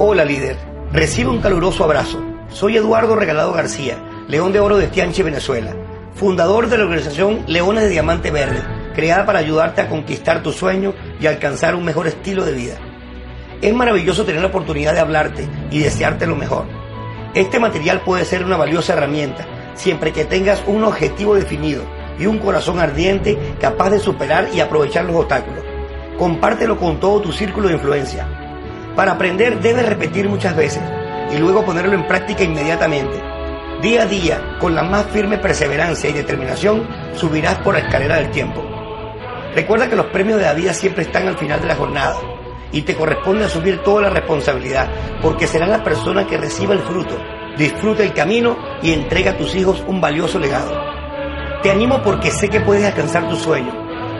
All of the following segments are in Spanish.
Hola líder, recibe un caluroso abrazo. Soy Eduardo Regalado García, León de Oro de Tianche, Venezuela, fundador de la organización Leones de Diamante Verde, creada para ayudarte a conquistar tu sueño y alcanzar un mejor estilo de vida. Es maravilloso tener la oportunidad de hablarte y desearte lo mejor. Este material puede ser una valiosa herramienta siempre que tengas un objetivo definido y un corazón ardiente capaz de superar y aprovechar los obstáculos. Compártelo con todo tu círculo de influencia para aprender debes repetir muchas veces y luego ponerlo en práctica inmediatamente. Día a día, con la más firme perseverancia y determinación, subirás por la escalera del tiempo. Recuerda que los premios de la vida siempre están al final de la jornada y te corresponde asumir toda la responsabilidad porque serás la persona que reciba el fruto, disfruta el camino y entrega a tus hijos un valioso legado. Te animo porque sé que puedes alcanzar tu sueño.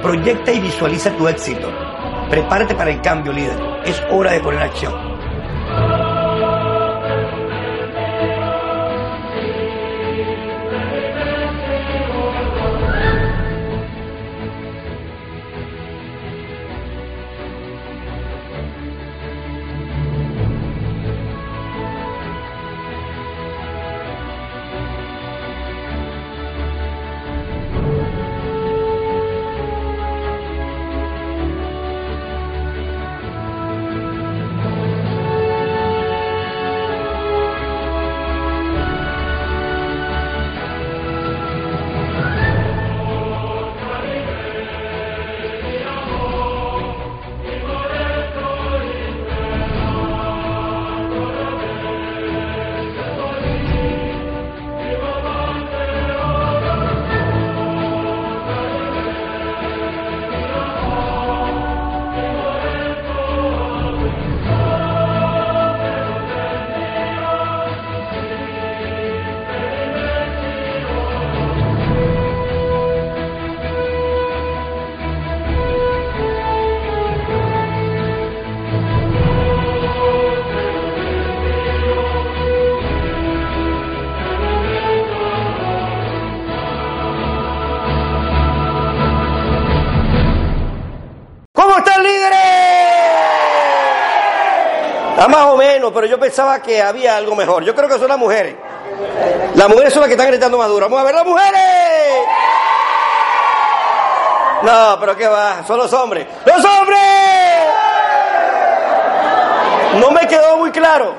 Proyecta y visualiza tu éxito Prepárate para el cambio, líder. Es hora de poner acción. Más o menos, pero yo pensaba que había algo mejor. Yo creo que son las mujeres. Las mujeres son las que están gritando más duro. Vamos a ver las mujeres. No, pero qué va, son los hombres. ¡Los hombres! No me quedó muy claro.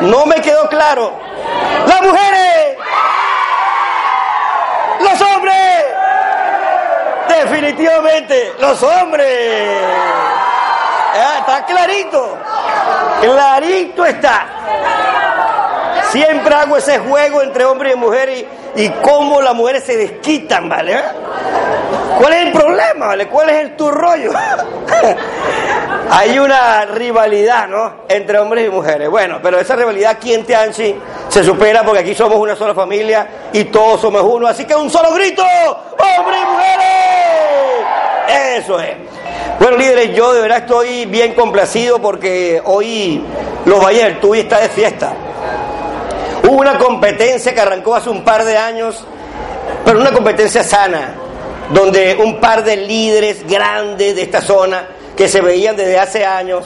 No me quedó claro. ¡Las mujeres! ¡Los hombres! Definitivamente, los hombres. Ah, está clarito. Clarito está. Siempre hago ese juego entre hombre y mujer y, cómo las mujeres se desquitan, ¿vale? ¿Cuál es el problema, vale? ¿Cuál es el tu rollo? Hay una rivalidad, ¿no? Entre hombres y mujeres. Bueno, pero esa rivalidad aquí en Tianchi se supera porque aquí somos una sola familia y todos somos uno. Así que un solo grito, hombres y mujeres. Eso es. Bueno, líderes, yo de verdad estoy bien complacido porque hoy los Bayer, tú está de fiesta. Hubo una competencia que arrancó hace un par de años, pero una competencia sana, donde un par de líderes grandes de esta zona, que se veían desde hace años,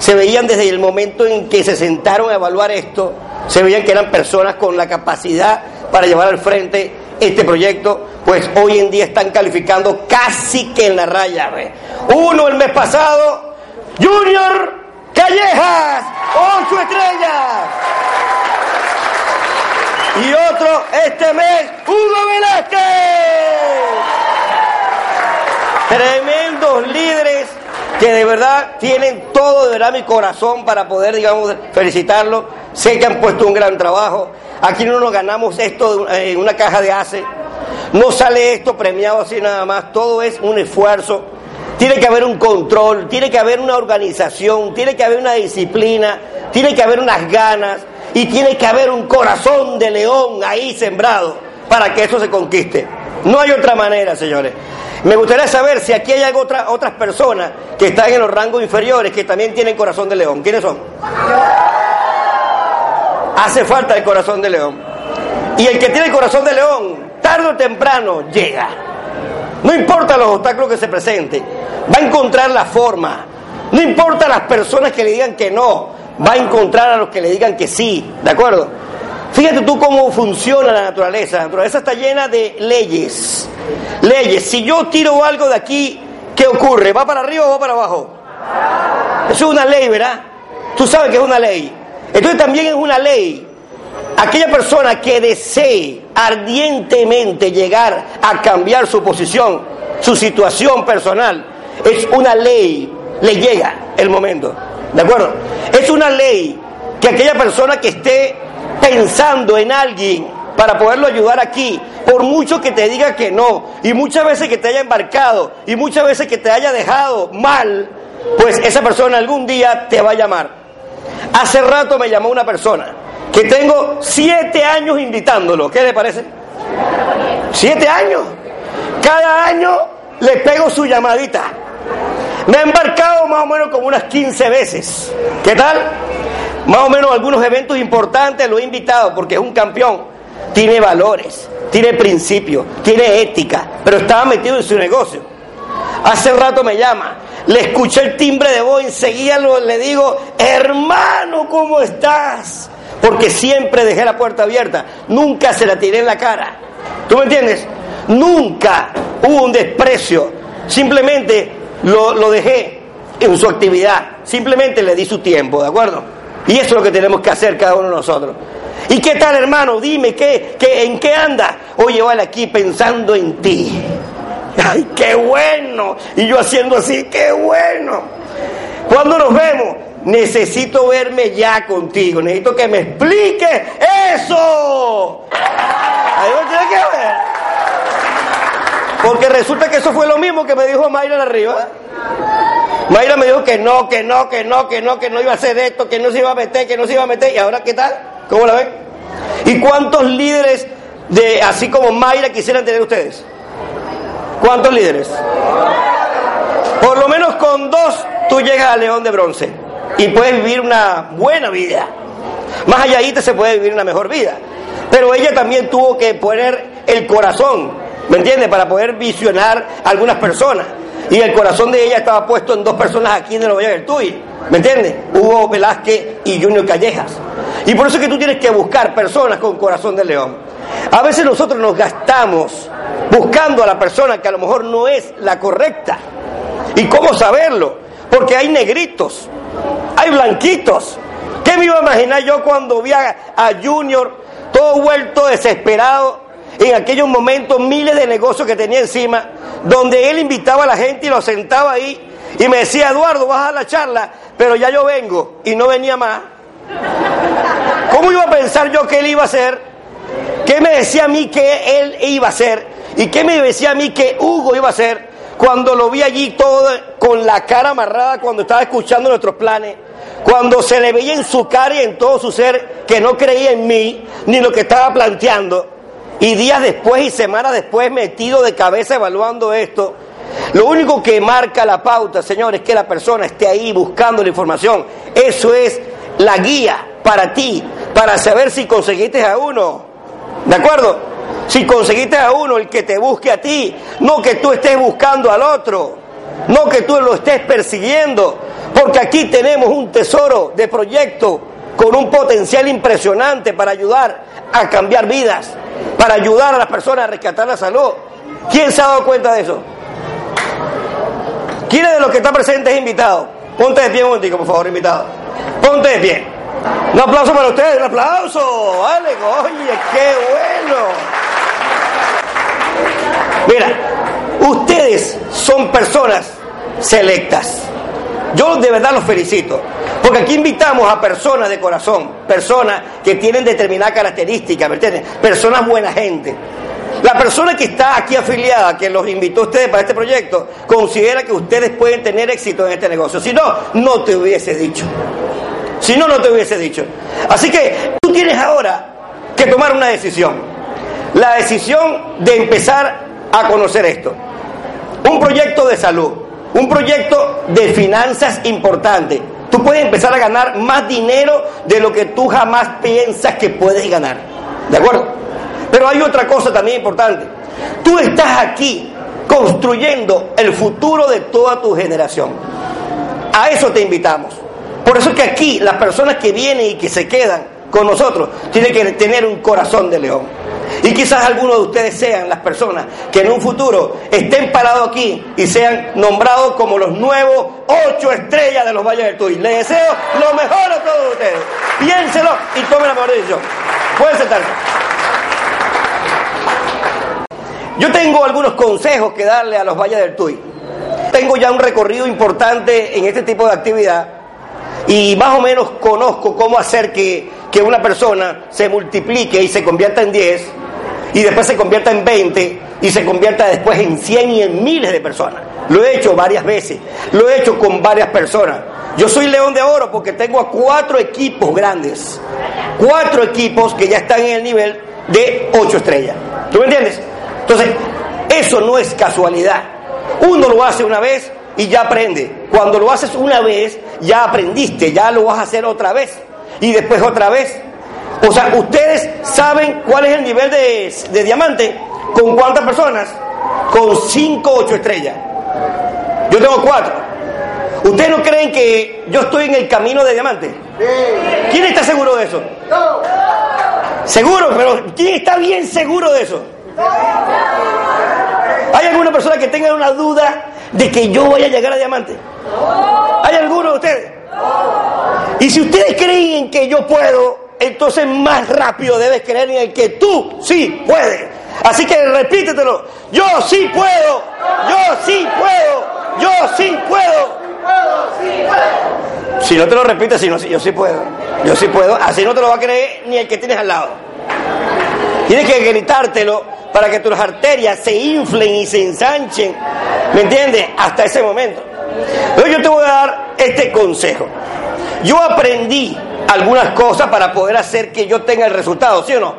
se veían desde el momento en que se sentaron a evaluar esto, se veían que eran personas con la capacidad para llevar al frente este proyecto, pues hoy en día están calificando casi que en la raya. Uno el mes pasado, Junior Callejas, ocho estrellas. Y otro este mes, Hugo Velázquez. Tremendos líderes que de verdad tienen todo de verdad mi corazón para poder, digamos, felicitarlos. Sé que han puesto un gran trabajo. Aquí no nos ganamos esto en una caja de ACE. No sale esto premiado así nada más. Todo es un esfuerzo. Tiene que haber un control, tiene que haber una organización, tiene que haber una disciplina, tiene que haber unas ganas y tiene que haber un corazón de león ahí sembrado para que eso se conquiste. No hay otra manera, señores. Me gustaría saber si aquí hay otra, otras personas que están en los rangos inferiores que también tienen corazón de león. ¿Quiénes son? Hace falta el corazón de león. Y el que tiene el corazón de león, tarde o temprano llega. No importa los obstáculos que se presenten, va a encontrar la forma. No importa las personas que le digan que no, va a encontrar a los que le digan que sí, ¿de acuerdo? Fíjate tú cómo funciona la naturaleza. La naturaleza está llena de leyes. Leyes. Si yo tiro algo de aquí, ¿qué ocurre? ¿Va para arriba o va para abajo? Eso es una ley, ¿verdad? Tú sabes que es una ley. Entonces también es una ley. Aquella persona que desee ardientemente llegar a cambiar su posición, su situación personal, es una ley. Le llega el momento. ¿De acuerdo? Es una ley que aquella persona que esté pensando en alguien para poderlo ayudar aquí, por mucho que te diga que no, y muchas veces que te haya embarcado, y muchas veces que te haya dejado mal, pues esa persona algún día te va a llamar. Hace rato me llamó una persona que tengo siete años invitándolo, ¿qué le parece? Siete años. Cada año le pego su llamadita. Me ha embarcado más o menos como unas 15 veces. ¿Qué tal? Más o menos algunos eventos importantes lo he invitado porque es un campeón. Tiene valores, tiene principios, tiene ética, pero estaba metido en su negocio. Hace rato me llama, le escuché el timbre de voz, enseguida le digo, hermano, ¿cómo estás? Porque siempre dejé la puerta abierta, nunca se la tiré en la cara. ¿Tú me entiendes? Nunca hubo un desprecio, simplemente lo, lo dejé en su actividad, simplemente le di su tiempo, ¿de acuerdo? Y eso es lo que tenemos que hacer cada uno de nosotros. ¿Y qué tal, hermano? Dime, ¿qué, qué, ¿en qué anda? Oye, vale aquí pensando en ti. ¡Ay, qué bueno! Y yo haciendo así, ¡qué bueno! Cuando nos vemos, necesito verme ya contigo. Necesito que me explique eso. Ahí lo tiene que ver. Porque resulta que eso fue lo mismo que me dijo Mayra arriba. Mayra me dijo que no, que no, que no, que no, que no iba a hacer esto, que no se iba a meter, que no se iba a meter. ¿Y ahora qué tal? ¿Cómo la ven? ¿Y cuántos líderes de así como Mayra quisieran tener ustedes? ¿Cuántos líderes? Por lo menos con dos tú llegas al León de Bronce y puedes vivir una buena vida. Más allá ahí te se puede vivir una mejor vida. Pero ella también tuvo que poner el corazón, ¿me entiendes? Para poder visionar a algunas personas. Y el corazón de ella estaba puesto en dos personas aquí en el Valle del. ¿Me entiendes? Hugo Velázquez y Junior Callejas. Y por eso es que tú tienes que buscar personas con corazón de león. A veces nosotros nos gastamos buscando a la persona que a lo mejor no es la correcta. ¿Y cómo saberlo? Porque hay negritos, hay blanquitos. ¿Qué me iba a imaginar yo cuando vi a, Junior todo vuelto desesperado en aquellos momentos miles de negocios que tenía encima, donde él invitaba a la gente y lo sentaba ahí y me decía, Eduardo, vas a la charla, pero ya yo vengo y no venía más. ¿Cómo iba a pensar yo que él iba a hacer? ¿Qué me decía a mí que él iba a hacer? ¿Y qué me decía a mí que Hugo iba a hacer cuando lo vi allí todo con la cara amarrada cuando estaba escuchando nuestros planes? Cuando se le veía en su cara y en todo su ser que no creía en mí ni lo que estaba planteando. Y días después y semanas después metido de cabeza evaluando esto. Lo único que marca la pauta, señores, es que la persona esté ahí buscando la información. Eso es la guía para ti, para saber si conseguiste a uno. ¿De acuerdo? Si conseguiste a uno, el que te busque a ti, no que tú estés buscando al otro, no que tú lo estés persiguiendo, porque aquí tenemos un tesoro de proyecto con un potencial impresionante para ayudar a cambiar vidas, para ayudar a las personas a rescatar la salud. ¿Quién se ha dado cuenta de eso? ¿Quién de los que está presente es invitado? Ponte de pie un momentico, por favor, invitado. Ponte de pie. Un aplauso para ustedes, un aplauso. Vale, oye, qué bueno. Mira, ustedes son personas selectas. Yo de verdad los felicito, porque aquí invitamos a personas de corazón, personas que tienen determinadas características, ¿me entiendes? Personas buena gente. La persona que está aquí afiliada, que los invitó a ustedes para este proyecto, considera que ustedes pueden tener éxito en este negocio. Si no, no te hubiese dicho. Si no, no te hubiese dicho. Así que tú tienes ahora que tomar una decisión. La decisión de empezar a conocer esto. Un proyecto de salud, un proyecto de finanzas importante. Tú puedes empezar a ganar más dinero de lo que tú jamás piensas que puedes ganar. ¿De acuerdo? Pero hay otra cosa también importante. Tú estás aquí construyendo el futuro de toda tu generación. A eso te invitamos. Por eso es que aquí las personas que vienen y que se quedan con nosotros tienen que tener un corazón de león. Y quizás algunos de ustedes sean las personas que en un futuro estén parados aquí y sean nombrados como los nuevos ocho estrellas de los Valles del Tuy. Les deseo lo mejor a todos ustedes. Piénselo y tomen la mejor. Pueden sentarse. Yo tengo algunos consejos que darle a los Valles del Tuy. Tengo ya un recorrido importante en este tipo de actividad y más o menos conozco cómo hacer que, que una persona se multiplique y se convierta en 10 y después se convierta en 20 y se convierta después en 100 y en miles de personas. Lo he hecho varias veces, lo he hecho con varias personas. Yo soy león de oro porque tengo a cuatro equipos grandes, cuatro equipos que ya están en el nivel de 8 estrellas. ¿Tú me entiendes? Entonces, eso no es casualidad. Uno lo hace una vez y ya aprende. Cuando lo haces una vez, ya aprendiste, ya lo vas a hacer otra vez. Y después otra vez o sea, ustedes saben cuál es el nivel de, diamante. ¿Con cuántas personas? Con 5 8 estrellas. Yo tengo 4. ¿Ustedes no creen que yo estoy en el camino de diamante? ¿Quién está seguro de eso? Seguro, pero ¿quién está bien seguro de eso? ¿Hay alguna persona que tenga una duda de que yo voy a llegar a diamante? ¿Hay alguno de ustedes? Y si ustedes creen en que yo puedo, entonces más rápido debes creer en el que tú sí puedes. Así que repítetelo, yo sí puedo, yo sí puedo, yo sí puedo. Si no te lo repites, si no, yo sí puedo, yo sí puedo, así no te lo va a creer ni el que tienes al lado. Tienes que gritártelo para que tus arterias se inflen y se ensanchen, ¿me entiendes? Hasta ese momento. Pero yo te voy a dar este consejo. Yo aprendí algunas cosas para poder hacer que yo tenga el resultado, ¿sí o no?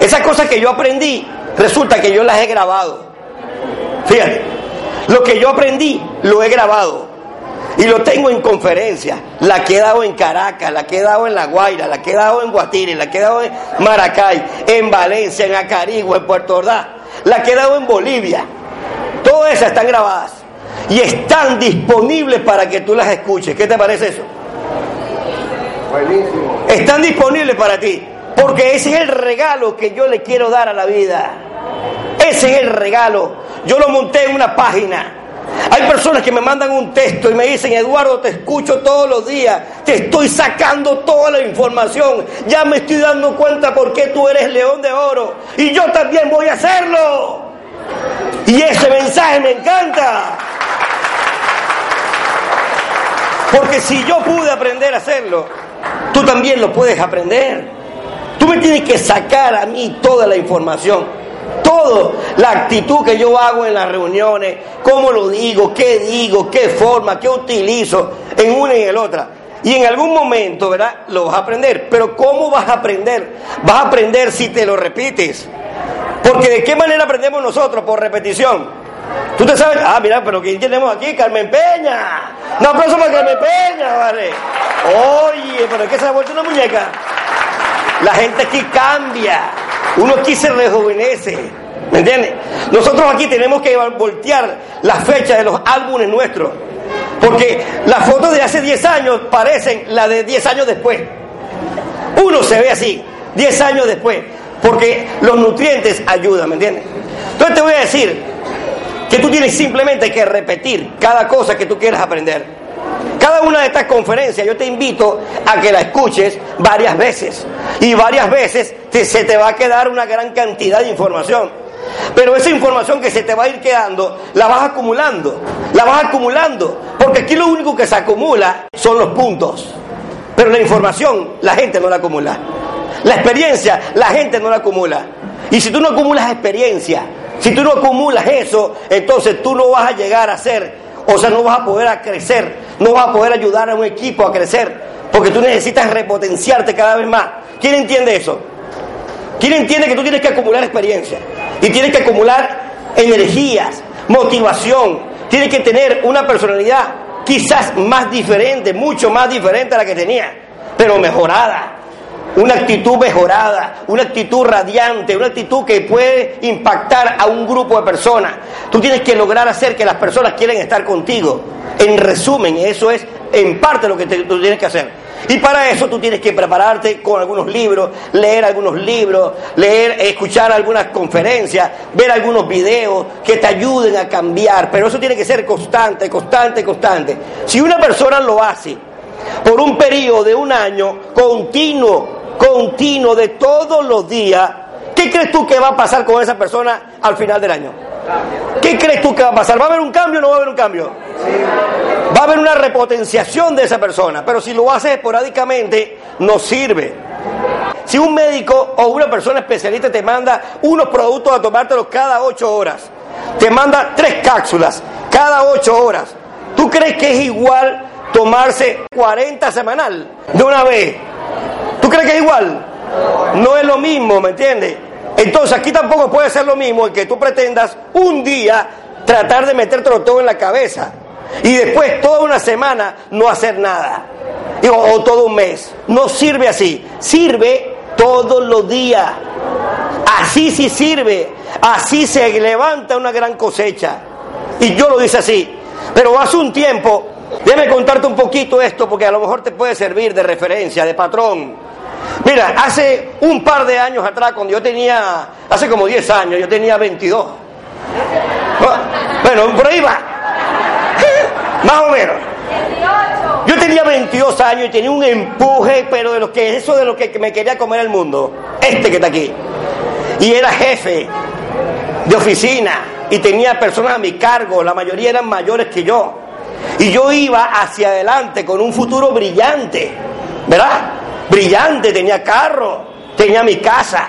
Esas cosas que yo aprendí, resulta que yo las he grabado. Fíjate, lo que yo aprendí lo he grabado y lo tengo en conferencias. La que he dado en Caracas, la que he dado en La Guaira, la he dado en Guatire, la he dado en Maracay, en Valencia, en Acarigua, en Puerto Ordaz, la que he dado en Bolivia. Todas esas están grabadas y están disponibles para que tú las escuches. ¿Qué te parece eso? Están disponibles para ti. Porque ese es el regalo que yo le quiero dar a la vida. Ese es el regalo. Yo lo monté en una página. Hay personas que me mandan un texto y me dicen, Eduardo, te escucho todos los días, te estoy sacando toda la información, ya me estoy dando cuenta por qué tú eres león de oro y yo también voy a hacerlo. Y ese mensaje me encanta. Porque si yo pude aprender a hacerlo, Tú también lo puedes aprender. Tú me tienes que sacar a mí toda la información. Todo, la actitud que yo hago en las reuniones, cómo lo digo, qué digo, qué forma, qué utilizo en una y en la otra. Y en algún momento, ¿verdad? Lo vas a aprender. Pero ¿cómo vas a aprender? Vas a aprender si te lo repites. Porque ¿de qué manera aprendemos nosotros? Por repetición. Tú te sabes, ah, mira, pero ¿quién tenemos aquí? Carmen Peña. Un aplauso para Carmen Peña, vale. Oye, pero es que se ha vuelto una muñeca. La gente aquí cambia. Uno aquí se rejuvenece. ¿Me entiendes? Nosotros aquí tenemos que voltear la fecha de los álbumes nuestros. Porque las fotos de hace 10 años parecen las de 10 años después. Uno se ve así, 10 años después. Porque los nutrientes ayudan, ¿me entiendes? Entonces te voy a decir, que tú tienes simplemente que repetir cada cosa que tú quieras aprender. Cada una de estas conferencias yo te invito a que la escuches varias veces y varias veces se te va a quedar una gran cantidad de información. Pero esa información que se te va a ir quedando, la vas acumulando, la vas acumulando, porque aquí lo único que se acumula son los puntos. Pero la información la gente no la acumula. La experiencia la gente no la acumula. Y si tú no acumulas experiencia, si tú no acumulas eso, entonces tú no vas a llegar a ser, o sea, no vas a poder a crecer, no vas a poder ayudar a un equipo a crecer, porque tú necesitas repotenciarte cada vez más. ¿Quién entiende eso? ¿Quién entiende que tú tienes que acumular experiencia? Y tienes que acumular energías, motivación, tienes que tener una personalidad quizás más diferente, mucho más diferente a la que tenía, pero mejorada. Una actitud mejorada, una actitud radiante, una actitud que puede impactar a un grupo de personas. Tú tienes que lograr hacer que las personas quieran estar contigo. En resumen, eso es en parte lo que tú tienes que hacer. Y para eso tú tienes que prepararte con algunos libros, leer algunos libros, leer, escuchar algunas conferencias, ver algunos videos que te ayuden a cambiar. Pero eso tiene que ser constante, constante, constante. Si una persona lo hace por un periodo de un año continuo, continuo de todos los días, ¿qué crees tú que va a pasar con esa persona al final del año? ¿Qué crees tú que va a pasar? ¿Va a haber un cambio o no va a haber un cambio? Va a haber una repotenciación de esa persona, pero si lo haces esporádicamente, no sirve. Si un médico o una persona especialista te manda unos productos a tomártelos cada ocho horas, te manda tres cápsulas cada ocho horas, ¿tú crees que es igual tomarse 40 semanal de una vez? ¿Tú crees que es igual? No es lo mismo, ¿me entiendes? Entonces aquí tampoco puede ser lo mismo el que tú pretendas un día tratar de metértelo todo en la cabeza y después toda una semana no hacer nada. o todo un mes. No sirve así. Sirve todos los días. Así sí sirve. Así se levanta una gran cosecha. Y yo lo dice así. Pero hace un tiempo, déjame contarte un poquito esto porque a lo mejor te puede servir de referencia, de patrón. Mira, hace un par de años atrás, cuando yo tenía, hace como 10 años, yo tenía 22. Bueno, por ahí va. Más o menos. Yo tenía 22 años y tenía un empuje, pero de lo que eso de lo que me quería comer el mundo. Este que está aquí. Y era jefe de oficina y tenía personas a mi cargo, la mayoría eran mayores que yo. Y yo iba hacia adelante con un futuro brillante, ¿verdad? Brillante, tenía carro, tenía mi casa.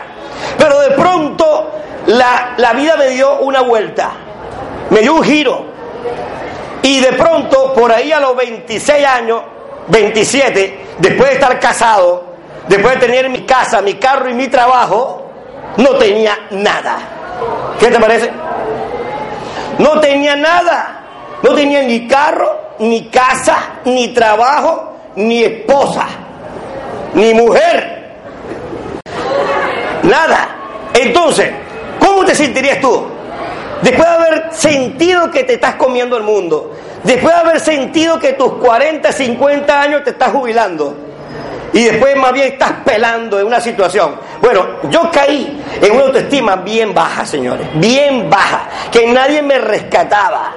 Pero de pronto la, la vida me dio una vuelta, me dio un giro. Y de pronto, por ahí a los 26 años, 27, después de estar casado, después de tener mi casa, mi carro y mi trabajo, no tenía nada. ¿Qué te parece? No tenía nada. No tenía ni carro, ni casa, ni trabajo, ni esposa ni mujer. Nada. Entonces, ¿cómo te sentirías tú? Después de haber sentido que te estás comiendo el mundo, después de haber sentido que tus 40, 50 años te estás jubilando, y después más bien estás pelando en una situación. Bueno, yo caí en una autoestima bien baja, señores, bien baja, que nadie me rescataba,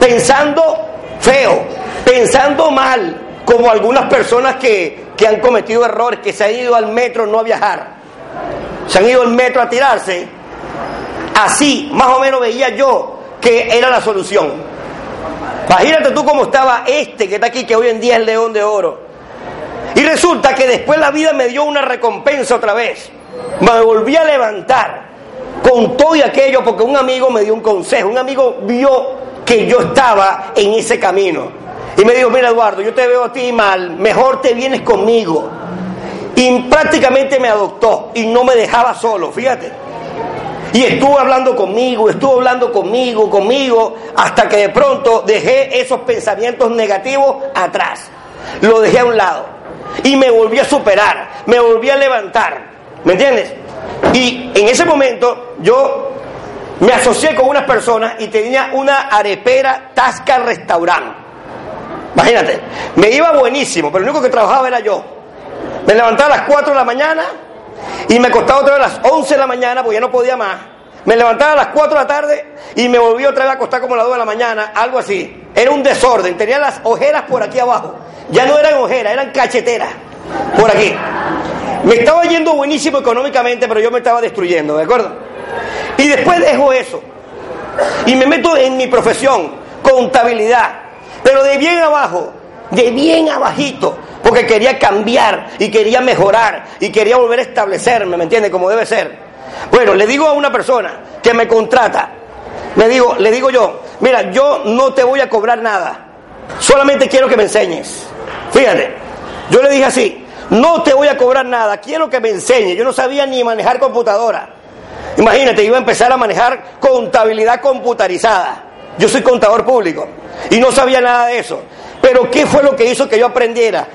pensando feo, pensando mal, como algunas personas que, que han cometido errores, que se han ido al metro no a viajar, se han ido al metro a tirarse, así más o menos veía yo que era la solución. Imagínate tú cómo estaba este que está aquí, que hoy en día es león de oro. Y resulta que después la vida me dio una recompensa otra vez. Me volví a levantar con todo y aquello porque un amigo me dio un consejo. Un amigo vio que yo estaba en ese camino. Y me dijo, mira Eduardo, yo te veo a ti mal, mejor te vienes conmigo. Y prácticamente me adoptó y no me dejaba solo, fíjate. Y estuvo hablando conmigo, estuvo hablando conmigo, conmigo, hasta que de pronto dejé esos pensamientos negativos atrás. Lo dejé a un lado. Y me volví a superar, me volví a levantar. ¿Me entiendes? Y en ese momento yo me asocié con unas personas y tenía una arepera Tasca Restaurant. Imagínate, me iba buenísimo, pero el único que trabajaba era yo. Me levantaba a las 4 de la mañana y me acostaba otra vez a las 11 de la mañana porque ya no podía más. Me levantaba a las 4 de la tarde y me volví otra vez a acostar como a las 2 de la mañana, algo así. Era un desorden, tenía las ojeras por aquí abajo. Ya no eran ojeras, eran cacheteras por aquí. Me estaba yendo buenísimo económicamente, pero yo me estaba destruyendo, ¿de acuerdo? Y después dejo eso y me meto en mi profesión, contabilidad pero de bien abajo, de bien abajito, porque quería cambiar y quería mejorar y quería volver a establecerme, ¿me entiende? Como debe ser. Bueno, le digo a una persona que me contrata, le digo, le digo yo, mira, yo no te voy a cobrar nada, solamente quiero que me enseñes. Fíjate, yo le dije así, no te voy a cobrar nada, quiero que me enseñes. Yo no sabía ni manejar computadora. Imagínate, iba a empezar a manejar contabilidad computarizada. Yo soy contador público y no sabía nada de eso. Pero ¿qué fue lo que hizo que yo aprendiera?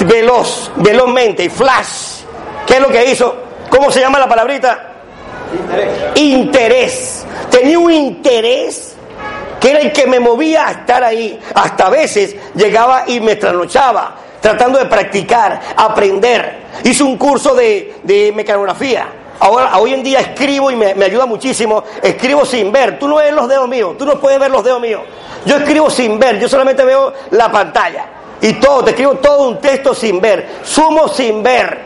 Veloz, velozmente, flash, ¿Qué es lo que hizo? ¿Cómo se llama la palabrita? Interés. interés. Tenía un interés que era el que me movía a estar ahí. Hasta a veces llegaba y me trasnochaba tratando de practicar, aprender. Hice un curso de, de mecanografía. Ahora, hoy en día escribo y me, me, ayuda muchísimo. Escribo sin ver. Tú no ves los dedos míos. Tú no puedes ver los dedos míos. Yo escribo sin ver. Yo solamente veo la pantalla. Y todo, te escribo todo un texto sin ver. Sumo sin ver.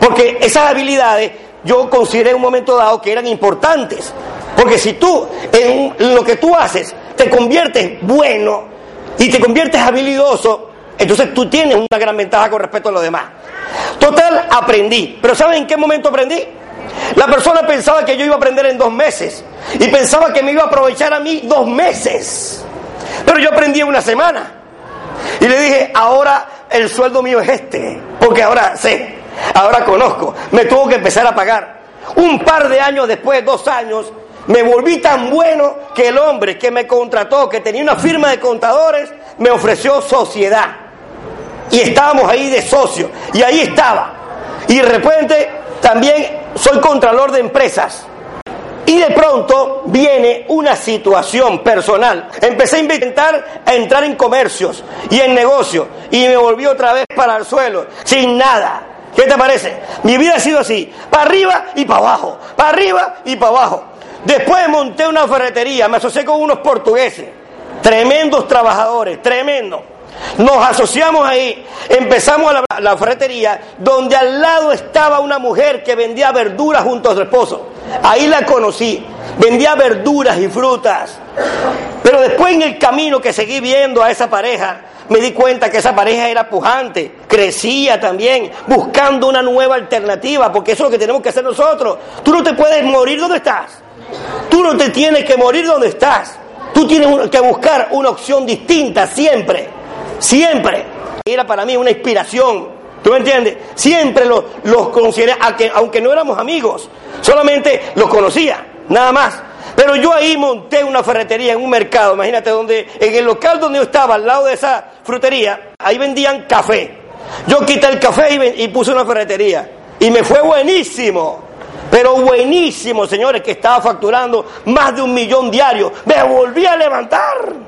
Porque esas habilidades yo consideré en un momento dado que eran importantes. Porque si tú, en lo que tú haces, te conviertes bueno y te conviertes habilidoso, entonces tú tienes una gran ventaja con respecto a los demás. Total, aprendí. Pero ¿saben en qué momento aprendí? La persona pensaba que yo iba a aprender en dos meses y pensaba que me iba a aprovechar a mí dos meses. Pero yo aprendí en una semana. Y le dije, ahora el sueldo mío es este, porque ahora sé, ahora conozco, me tuvo que empezar a pagar. Un par de años después, dos años, me volví tan bueno que el hombre que me contrató, que tenía una firma de contadores, me ofreció sociedad. Y estábamos ahí de socio. Y ahí estaba. Y de repente también soy contralor de empresas. Y de pronto viene una situación personal. Empecé a intentar a entrar en comercios y en negocios. Y me volví otra vez para el suelo, sin nada. ¿Qué te parece? Mi vida ha sido así, para arriba y para abajo, para arriba y para abajo. Después monté una ferretería, me asocié con unos portugueses, tremendos trabajadores, tremendos. Nos asociamos ahí, empezamos la, la ferretería, donde al lado estaba una mujer que vendía verduras junto a su esposo. Ahí la conocí, vendía verduras y frutas. Pero después en el camino que seguí viendo a esa pareja, me di cuenta que esa pareja era pujante, crecía también, buscando una nueva alternativa, porque eso es lo que tenemos que hacer nosotros. Tú no te puedes morir donde estás. Tú no te tienes que morir donde estás. Tú tienes que buscar una opción distinta siempre. Siempre. Era para mí una inspiración. ¿Tú me entiendes? Siempre los, los consideré, aunque, aunque no éramos amigos, solamente los conocía, nada más. Pero yo ahí monté una ferretería en un mercado, imagínate, donde, en el local donde yo estaba, al lado de esa frutería, ahí vendían café. Yo quité el café y, y puse una ferretería. Y me fue buenísimo. Pero buenísimo, señores, que estaba facturando más de un millón diario. Me volví a levantar.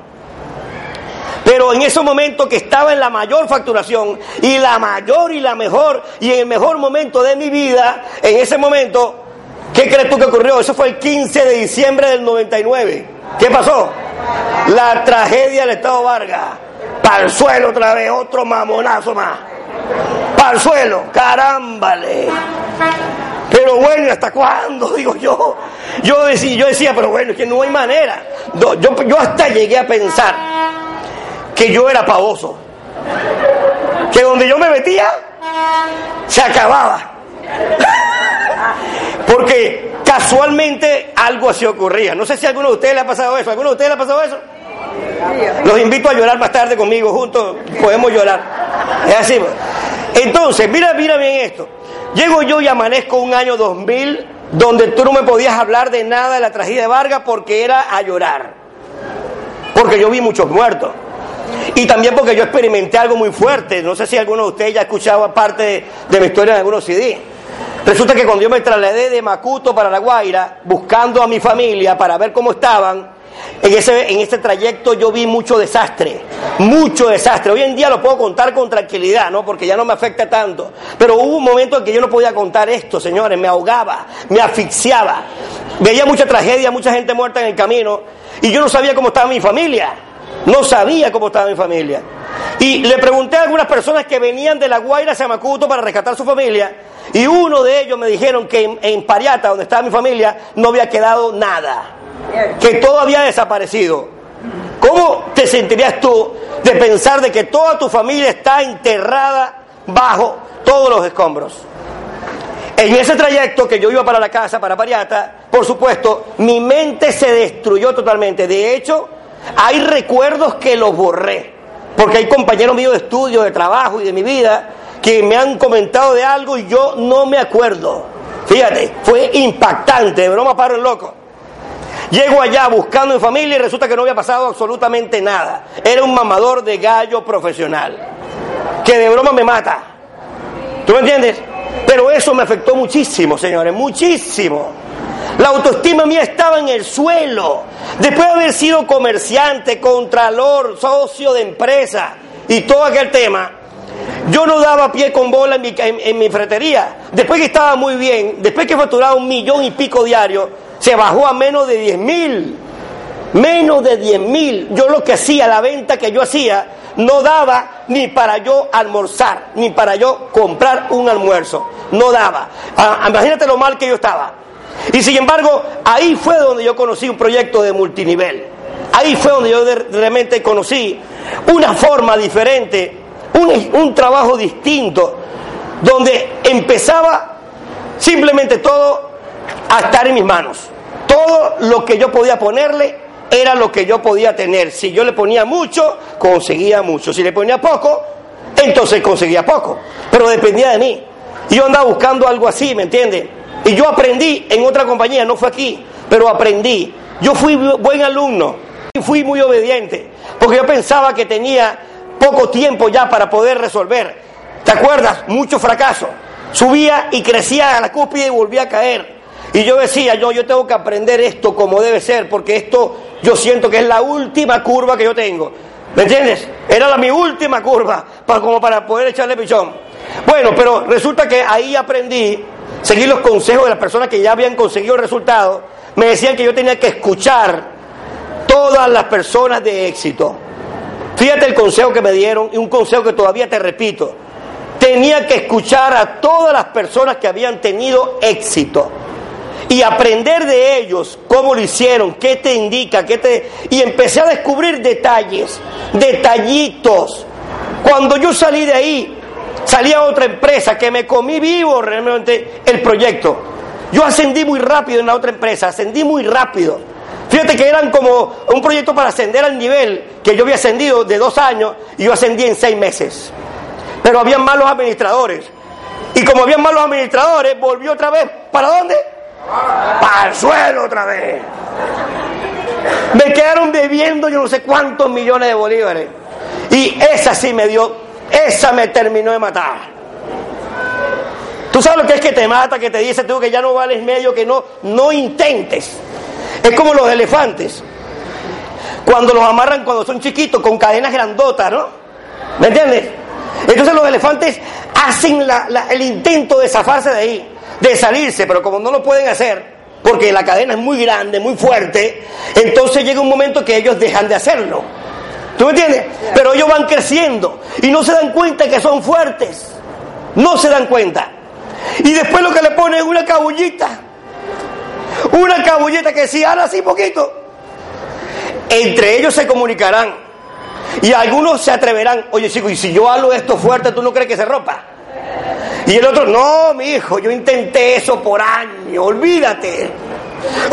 Pero en ese momento que estaba en la mayor facturación y la mayor y la mejor y en el mejor momento de mi vida, en ese momento, ¿qué crees tú que ocurrió? Eso fue el 15 de diciembre del 99. ¿Qué pasó? La tragedia del Estado Vargas. Para el suelo otra vez, otro mamonazo más. Para el suelo, carámbale. Pero bueno, ¿hasta cuándo? Digo yo. Yo decía, yo decía pero bueno, es que no hay manera. Yo, yo hasta llegué a pensar que yo era pavoso. Que donde yo me metía, se acababa. Porque casualmente algo así ocurría. No sé si a alguno de ustedes le ha pasado eso. alguno de ustedes le ha pasado eso? Los invito a llorar más tarde conmigo, juntos podemos llorar. Es así. Entonces, mira, mira bien esto. Llego yo y amanezco un año 2000 donde tú no me podías hablar de nada de la tragedia de Vargas porque era a llorar. Porque yo vi muchos muertos. Y también porque yo experimenté algo muy fuerte. No sé si alguno de ustedes ya ha escuchado parte de, mi historia en algunos CD. Resulta que cuando yo me trasladé de Macuto para La Guaira, buscando a mi familia para ver cómo estaban, en ese, en ese trayecto yo vi mucho desastre, mucho desastre. Hoy en día lo puedo contar con tranquilidad, ¿no? Porque ya no me afecta tanto. Pero hubo un momento en que yo no podía contar esto, señores, me ahogaba, me asfixiaba. Veía mucha tragedia, mucha gente muerta en el camino y yo no sabía cómo estaba mi familia. No sabía cómo estaba mi familia. Y le pregunté a algunas personas que venían de La Guaira hacia Macuto para rescatar su familia. Y uno de ellos me dijeron que en, Pariata, donde estaba mi familia, no había quedado nada. Que todo había desaparecido. ¿Cómo te sentirías tú de pensar de que toda tu familia está enterrada bajo todos los escombros? En ese trayecto que yo iba para la casa, para Pariata, por supuesto, mi mente se destruyó totalmente. De hecho, hay recuerdos que los borré, porque hay compañeros míos de estudio, de trabajo y de mi vida que me han comentado de algo y yo no me acuerdo. Fíjate, fue impactante, de broma paro el loco. Llego allá buscando en familia y resulta que no había pasado absolutamente nada. Era un mamador de gallo profesional, que de broma me mata. ¿Tú me entiendes? Pero eso me afectó muchísimo, señores, muchísimo. La autoestima mía estaba en el suelo. Después de haber sido comerciante, contralor, socio de empresa y todo aquel tema, yo no daba pie con bola en mi, en, mi fretería. Después que estaba muy bien, después que facturaba un millón y pico diario, se bajó a menos de 10 mil. Menos de 10 mil. Yo lo que hacía, la venta que yo hacía, no daba ni para yo almorzar, ni para yo comprar un almuerzo. No daba. Ah, imagínate lo mal que yo estaba. Y sin embargo, ahí fue donde yo conocí un proyecto de multinivel. Ahí fue donde yo realmente conocí una forma diferente, un, un trabajo distinto, donde empezaba simplemente todo a estar en mis manos. Todo lo que yo podía ponerle era lo que yo podía tener. Si yo le ponía mucho, conseguía mucho. Si le ponía poco, entonces conseguía poco. Pero dependía de mí. Y yo andaba buscando algo así, ¿me entiendes? Y yo aprendí en otra compañía, no fue aquí, pero aprendí. Yo fui buen alumno y fui muy obediente, porque yo pensaba que tenía poco tiempo ya para poder resolver. ¿Te acuerdas? Mucho fracaso. Subía y crecía a la cúspide y volvía a caer. Y yo decía, yo, yo tengo que aprender esto como debe ser, porque esto yo siento que es la última curva que yo tengo. ¿Me entiendes? Era la, mi última curva, para, como para poder echarle pichón. Bueno, pero resulta que ahí aprendí seguir los consejos de las personas que ya habían conseguido el resultado, me decían que yo tenía que escuchar todas las personas de éxito. Fíjate el consejo que me dieron y un consejo que todavía te repito. Tenía que escuchar a todas las personas que habían tenido éxito y aprender de ellos cómo lo hicieron, qué te indica, qué te y empecé a descubrir detalles, detallitos. Cuando yo salí de ahí, salía otra empresa que me comí vivo realmente el proyecto. Yo ascendí muy rápido en la otra empresa, ascendí muy rápido. Fíjate que eran como un proyecto para ascender al nivel que yo había ascendido de dos años y yo ascendí en seis meses. Pero habían malos administradores. Y como habían malos administradores, volvió otra vez. ¿Para dónde? Para el suelo otra vez. Me quedaron debiendo yo no sé cuántos millones de bolívares. Y esa sí me dio esa me terminó de matar. Tú sabes lo que es que te mata, que te dice tú que ya no vales medio, que no, no intentes. Es como los elefantes. Cuando los amarran cuando son chiquitos con cadenas grandotas, ¿no? ¿Me entiendes? Entonces los elefantes hacen el intento de zafarse de ahí, de salirse, pero como no lo pueden hacer, porque la cadena es muy grande, muy fuerte, entonces llega un momento que ellos dejan de hacerlo. ¿Tú me entiendes? Pero ellos van creciendo y no se dan cuenta que son fuertes. No se dan cuenta. Y después lo que le ponen es una cabullita. Una cabullita que si habla así poquito, entre ellos se comunicarán. Y algunos se atreverán, oye chico, y si yo hablo esto fuerte, ¿tú no crees que se rompa? Y el otro, no, mi hijo, yo intenté eso por años, olvídate,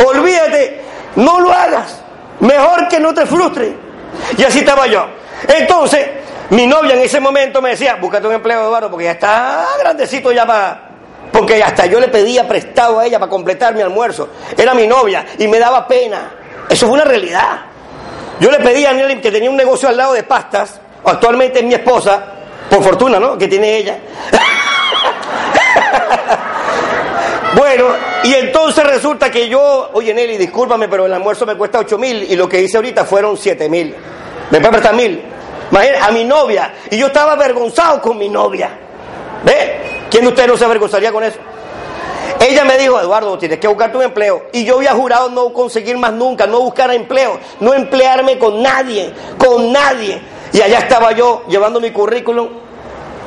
olvídate, no lo hagas, mejor que no te frustres. Y así estaba yo. Entonces, mi novia en ese momento me decía, búscate un empleo, Eduardo, porque ya está grandecito ya para... Porque hasta yo le pedía prestado a ella para completar mi almuerzo. Era mi novia y me daba pena. Eso fue una realidad. Yo le pedí a Nelly, que tenía un negocio al lado de pastas, actualmente es mi esposa, por fortuna, ¿no? Que tiene ella. Bueno, y entonces resulta que yo, oye Nelly, discúlpame, pero el almuerzo me cuesta 8 mil y lo que hice ahorita fueron 7 mil. ¿Me puede prestar mil? a mi novia. Y yo estaba avergonzado con mi novia. ¿Ve? ¿Quién de ustedes no se avergonzaría con eso? Ella me dijo, Eduardo, tienes que buscarte un empleo. Y yo había jurado no conseguir más nunca, no buscar empleo, no emplearme con nadie, con nadie. Y allá estaba yo llevando mi currículum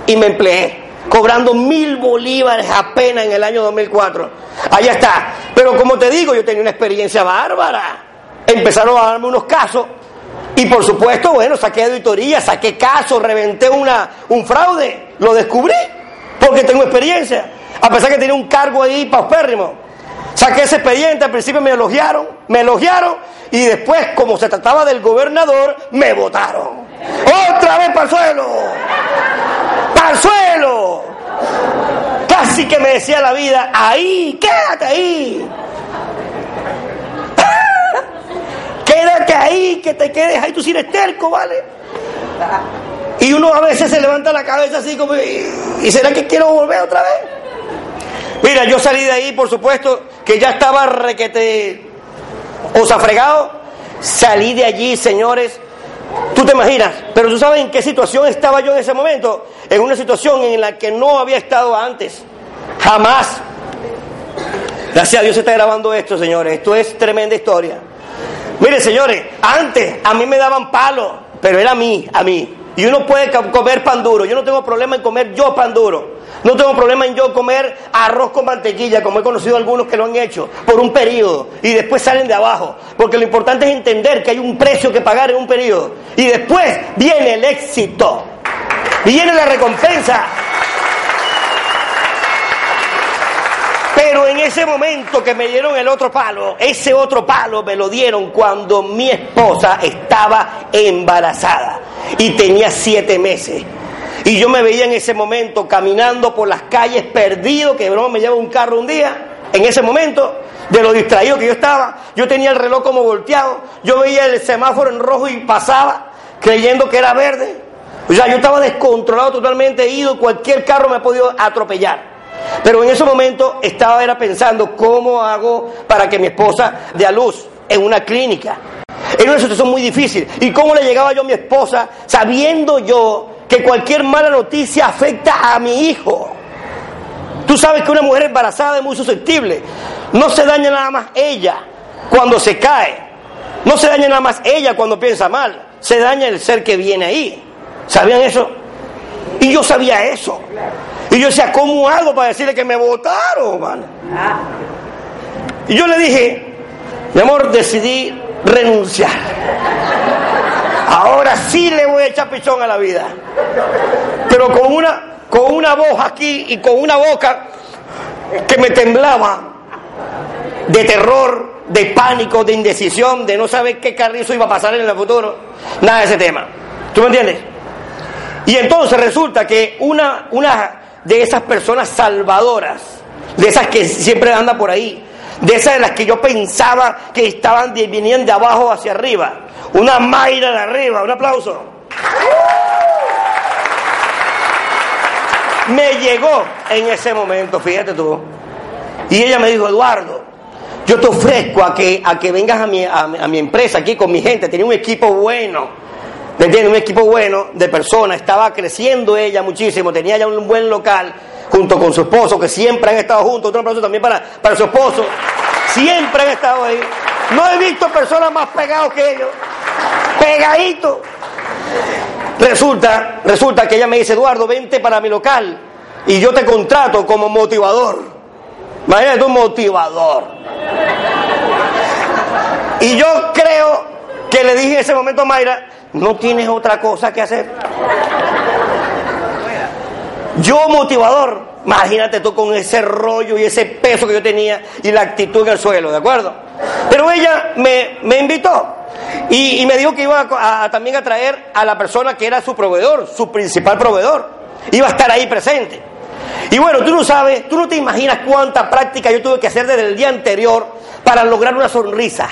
y me empleé cobrando mil bolívares apenas en el año 2004. Allá está. Pero como te digo, yo tenía una experiencia bárbara. Empezaron a darme unos casos y por supuesto, bueno, saqué auditoría, saqué casos, reventé una, un fraude, lo descubrí porque tengo experiencia. A pesar que tenía un cargo ahí paupérrimo. Saqué ese expediente, al principio me elogiaron, me elogiaron y después, como se trataba del gobernador, me votaron. ¡Otra vez para el suelo! ¡Para el suelo! Casi que me decía la vida, ahí, quédate ahí. quédate ahí, que te quedes ahí, tú si eres terco, ¿vale? Y uno a veces se levanta la cabeza así como, ¿y será que quiero volver otra vez? Mira, yo salí de ahí, por supuesto, que ya estaba requete fregado. Salí de allí, señores. Tú te imaginas, pero tú sabes en qué situación estaba yo en ese momento. En una situación en la que no había estado antes. Jamás. Gracias a Dios se está grabando esto, señores. Esto es tremenda historia. Mire, señores, antes a mí me daban palo, pero era a mí, a mí. Y uno puede comer pan duro. Yo no tengo problema en comer yo pan duro. No tengo problema en yo comer arroz con mantequilla, como he conocido algunos que lo han hecho, por un periodo. Y después salen de abajo. Porque lo importante es entender que hay un precio que pagar en un periodo. Y después viene el éxito. Viene la recompensa. Pero en ese momento que me dieron el otro palo, ese otro palo me lo dieron cuando mi esposa estaba embarazada y tenía siete meses. Y yo me veía en ese momento caminando por las calles perdido, que broma me lleva un carro un día. En ese momento, de lo distraído que yo estaba, yo tenía el reloj como volteado, yo veía el semáforo en rojo y pasaba creyendo que era verde. O sea, yo estaba descontrolado, totalmente ido, cualquier carro me ha podido atropellar. Pero en ese momento estaba era pensando cómo hago para que mi esposa dé a luz en una clínica. Era una situación muy difícil. ¿Y cómo le llegaba yo a mi esposa sabiendo yo que cualquier mala noticia afecta a mi hijo? Tú sabes que una mujer embarazada es muy susceptible. No se daña nada más ella cuando se cae. No se daña nada más ella cuando piensa mal. Se daña el ser que viene ahí. ¿Sabían eso? Y yo sabía eso. Y yo decía, ¿cómo hago para decirle que me votaron, Y yo le dije, mi amor, decidí renunciar. Ahora sí le voy a echar pichón a la vida. Pero con una, con una voz aquí y con una boca que me temblaba de terror, de pánico, de indecisión, de no saber qué carrizo iba a pasar en el futuro. Nada de ese tema. ¿Tú me entiendes? Y entonces resulta que una, de esas personas salvadoras, de esas que siempre andan por ahí, de esas de las que yo pensaba que estaban venían de abajo hacia arriba. Una Mayra de arriba, un aplauso. Me llegó en ese momento, fíjate tú. Y ella me dijo, Eduardo, yo te ofrezco a que, a que vengas a mi, a mi empresa aquí con mi gente, tenía un equipo bueno ¿Me entiendes? Un equipo bueno de personas, estaba creciendo ella muchísimo, tenía ya un buen local junto con su esposo, que siempre han estado juntos, otro aplauso también para, para su esposo, siempre han estado ahí. No he visto personas más pegados que ellos, pegaditos. Resulta, resulta que ella me dice, Eduardo, vente para mi local y yo te contrato como motivador. Imagínate un motivador. Y yo creo que le dije en ese momento a Mayra, no tienes otra cosa que hacer. Yo motivador, imagínate tú con ese rollo y ese peso que yo tenía y la actitud en el suelo, ¿de acuerdo? Pero ella me, invitó y, me dijo que iba también a traer a la persona que era su proveedor, su principal proveedor. Iba a estar ahí presente. Y bueno, tú no sabes, tú no te imaginas cuánta práctica yo tuve que hacer desde el día anterior para lograr una sonrisa.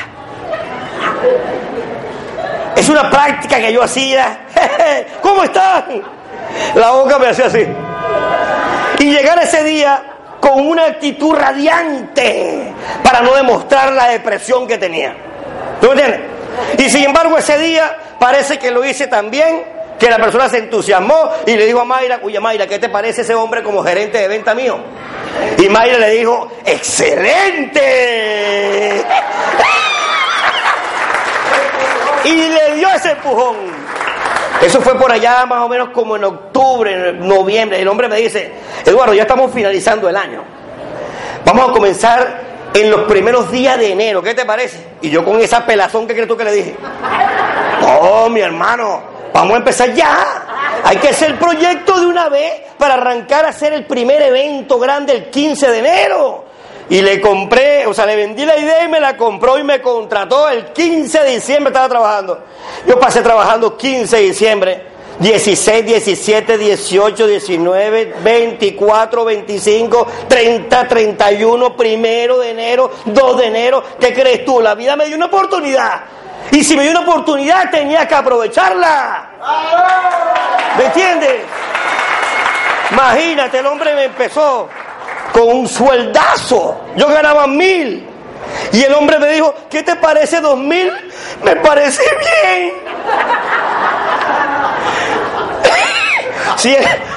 Es una práctica que yo hacía. ¿Cómo están? La boca me hacía así. Y llegar ese día con una actitud radiante para no demostrar la depresión que tenía. ¿Tú me entiendes? Y sin embargo ese día parece que lo hice tan bien que la persona se entusiasmó y le dijo a Mayra, oye Mayra, ¿qué te parece ese hombre como gerente de venta mío? Y Mayra le dijo, excelente y le dio ese empujón. Eso fue por allá más o menos como en octubre, noviembre. El hombre me dice, Eduardo, ya estamos finalizando el año. Vamos a comenzar en los primeros días de enero. ¿Qué te parece? Y yo con esa pelazón, ¿qué crees tú que le dije? No, mi hermano, vamos a empezar ya. Hay que hacer el proyecto de una vez para arrancar a hacer el primer evento grande el 15 de enero. Y le compré, o sea, le vendí la idea y me la compró y me contrató. El 15 de diciembre estaba trabajando. Yo pasé trabajando 15 de diciembre, 16, 17, 18, 19, 24, 25, 30, 31, primero de enero, 2 de enero. ¿Qué crees tú? La vida me dio una oportunidad. Y si me dio una oportunidad tenía que aprovecharla. ¿Me entiendes? Imagínate, el hombre me empezó con un sueldazo. Yo ganaba mil. Y el hombre me dijo, ¿qué te parece dos mil? Me parece bien.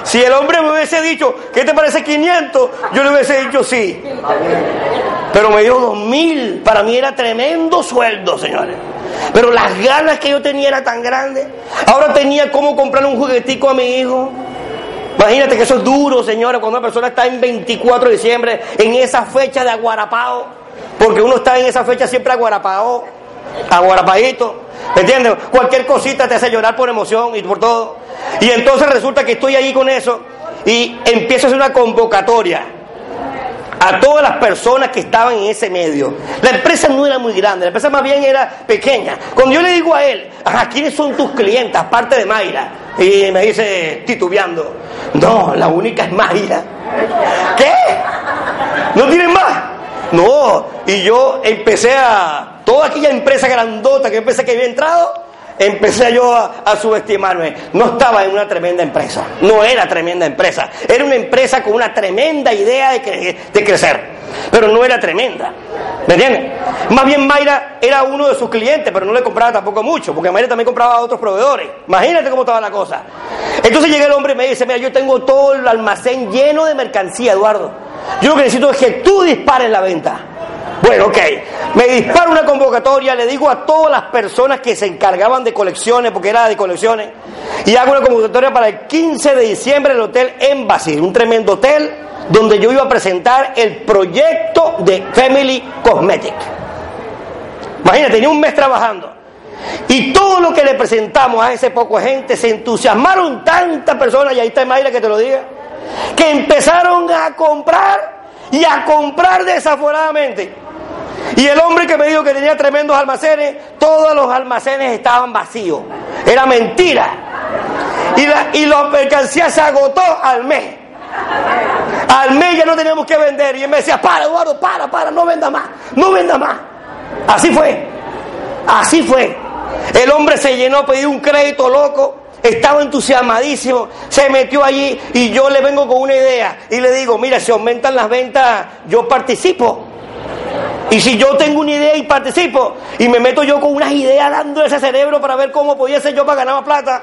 Si el, hombre me hubiese dicho, ¿qué te parece 500? Yo le hubiese dicho sí. Pero me dio dos mil. Para mí era tremendo sueldo, señores. Pero las ganas que yo tenía eran tan grandes. Ahora tenía cómo comprar un juguetico a mi hijo. Imagínate que eso es duro, señores, cuando una persona está en 24 de diciembre, en esa fecha de aguarapao, porque uno está en esa fecha siempre aguarapao, aguarapadito, ¿me entiendes? Cualquier cosita te hace llorar por emoción y por todo. Y entonces resulta que estoy ahí con eso y empiezo a hacer una convocatoria a todas las personas que estaban en ese medio. La empresa no era muy grande, la empresa más bien era pequeña. Cuando yo le digo a él, ajá, ¿quiénes son tus clientes aparte de Mayra? Y me dice, titubeando, no, la única es Mayra. ¿Qué? ¿No tienen más? No, y yo empecé a, toda aquella empresa grandota que empecé que había entrado, empecé yo a, subestimarme. No estaba en una tremenda empresa, no era tremenda empresa, era una empresa con una tremenda idea de, de crecer, pero no era tremenda. ¿Me entiendes? Más bien Mayra era uno de sus clientes, pero no le compraba tampoco mucho, porque Mayra también compraba a otros proveedores. Imagínate cómo estaba la cosa. Entonces llega el hombre y me dice, mira, yo tengo todo el almacén lleno de mercancía, Eduardo. Yo lo que necesito es que tú dispares la venta. Bueno, ok. Me disparo una convocatoria, le digo a todas las personas que se encargaban de colecciones, porque era de colecciones, y hago una convocatoria para el 15 de diciembre en el Hotel Embassy, un tremendo hotel donde yo iba a presentar el proyecto de Family Cosmetic. Imagínate, tenía un mes trabajando. Y todo lo que le presentamos a ese poco gente se entusiasmaron tantas personas, y ahí está Mayra que te lo diga, que empezaron a comprar y a comprar desaforadamente. Y el hombre que me dijo que tenía tremendos almacenes, todos los almacenes estaban vacíos. Era mentira. Y la, y mercancía se agotó al mes. Al mes ya no teníamos que vender. Y él me decía, para, Eduardo, para, para, no venda más, no venda más. Así fue. Así fue. El hombre se llenó, pidió un crédito loco. Estaba entusiasmadísimo, se metió allí y yo le vengo con una idea y le digo, mira, si aumentan las ventas, yo participo. Y si yo tengo una idea y participo, y me meto yo con unas ideas dando ese cerebro para ver cómo podía ser yo para ganar más plata,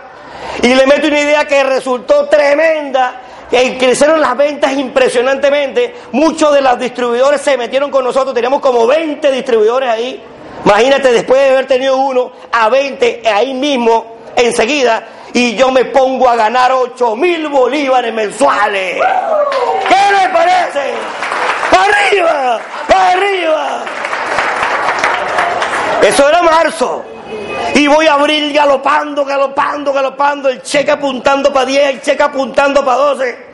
y le meto una idea que resultó tremenda, que crecieron las ventas impresionantemente, muchos de los distribuidores se metieron con nosotros, teníamos como 20 distribuidores ahí, imagínate después de haber tenido uno a 20 ahí mismo, enseguida, y yo me pongo a ganar 8 mil bolívares mensuales. ¿Qué le parece? ¡Para arriba! ¡Para arriba! Eso era marzo. Y voy a abrir galopando, galopando, galopando, el cheque apuntando para 10, el cheque apuntando para 12.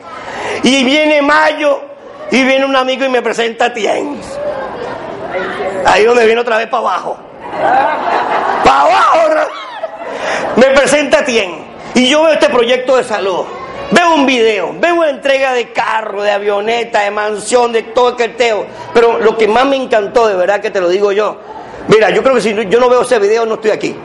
Y viene mayo y viene un amigo y me presenta 10. Ahí donde viene otra vez para abajo. Para abajo. Me presenta 100. Y yo veo este proyecto de salud. Veo un video, veo una entrega de carro, de avioneta, de mansión, de todo el carteo. Pero lo que más me encantó, de verdad que te lo digo yo, mira, yo creo que si yo no veo ese video no estoy aquí.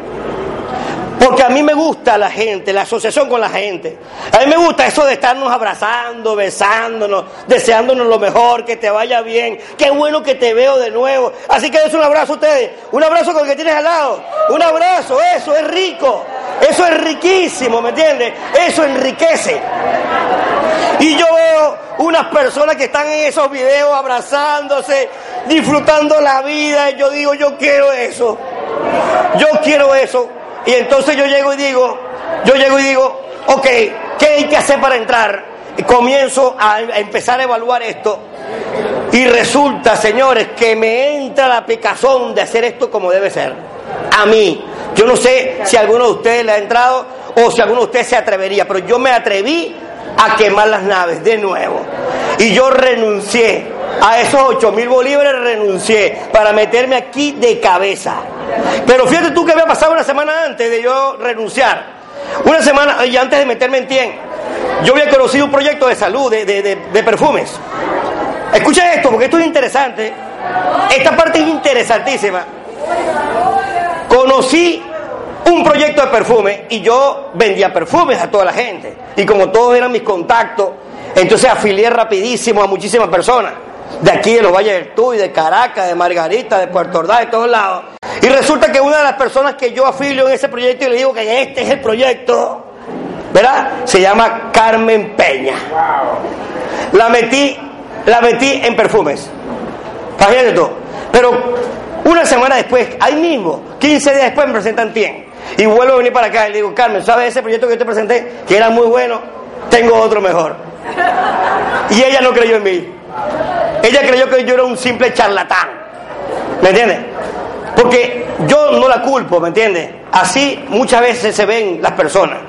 Porque a mí me gusta la gente, la asociación con la gente. A mí me gusta eso de estarnos abrazando, besándonos, deseándonos lo mejor, que te vaya bien. Qué bueno que te veo de nuevo. Así que es un abrazo a ustedes. Un abrazo con el que tienes al lado. Un abrazo, eso es rico. Eso es riquísimo, ¿me entiendes? Eso enriquece. Y yo veo unas personas que están en esos videos abrazándose, disfrutando la vida. Y yo digo, yo quiero eso. Yo quiero eso. Y entonces yo llego y digo, yo llego y digo, ok, ¿qué hay que hacer para entrar? Comienzo a empezar a evaluar esto. Y resulta, señores, que me entra la picazón de hacer esto como debe ser. A mí. Yo no sé si alguno de ustedes le ha entrado o si alguno de ustedes se atrevería, pero yo me atreví a quemar las naves de nuevo. Y yo renuncié a esos 8 mil bolívares, renuncié para meterme aquí de cabeza. Pero fíjate tú que había pasado una semana antes de yo renunciar. Una semana y antes de meterme en tien, yo había conocido un proyecto de salud, de, de perfumes. Escucha esto, porque esto es interesante. Esta parte es interesantísima. Conocí un proyecto de perfume y yo vendía perfumes a toda la gente. Y como todos eran mis contactos, Entonces afilié rapidísimo a muchísimas personas. De aquí, de los Valles del Tuy, de Caracas, de Margarita, de Puerto Ordaz, de todos lados. Y resulta que una de las personas que yo afilio en ese proyecto y le digo que este es el proyecto, ¿verdad? Se llama Carmen Peña. La metí, la metí en perfumes. Tú. Pero una semana después, ahí mismo, 15 días después me presentan 100. Y vuelvo a venir para acá y le digo, Carmen, ¿sabes ese proyecto que yo te presenté? Que era muy bueno, tengo otro mejor. Y ella no creyó en mí. Ella creyó que yo era un simple charlatán. ¿Me entiendes? Porque yo no la culpo, ¿me entiendes? Así muchas veces se ven las personas.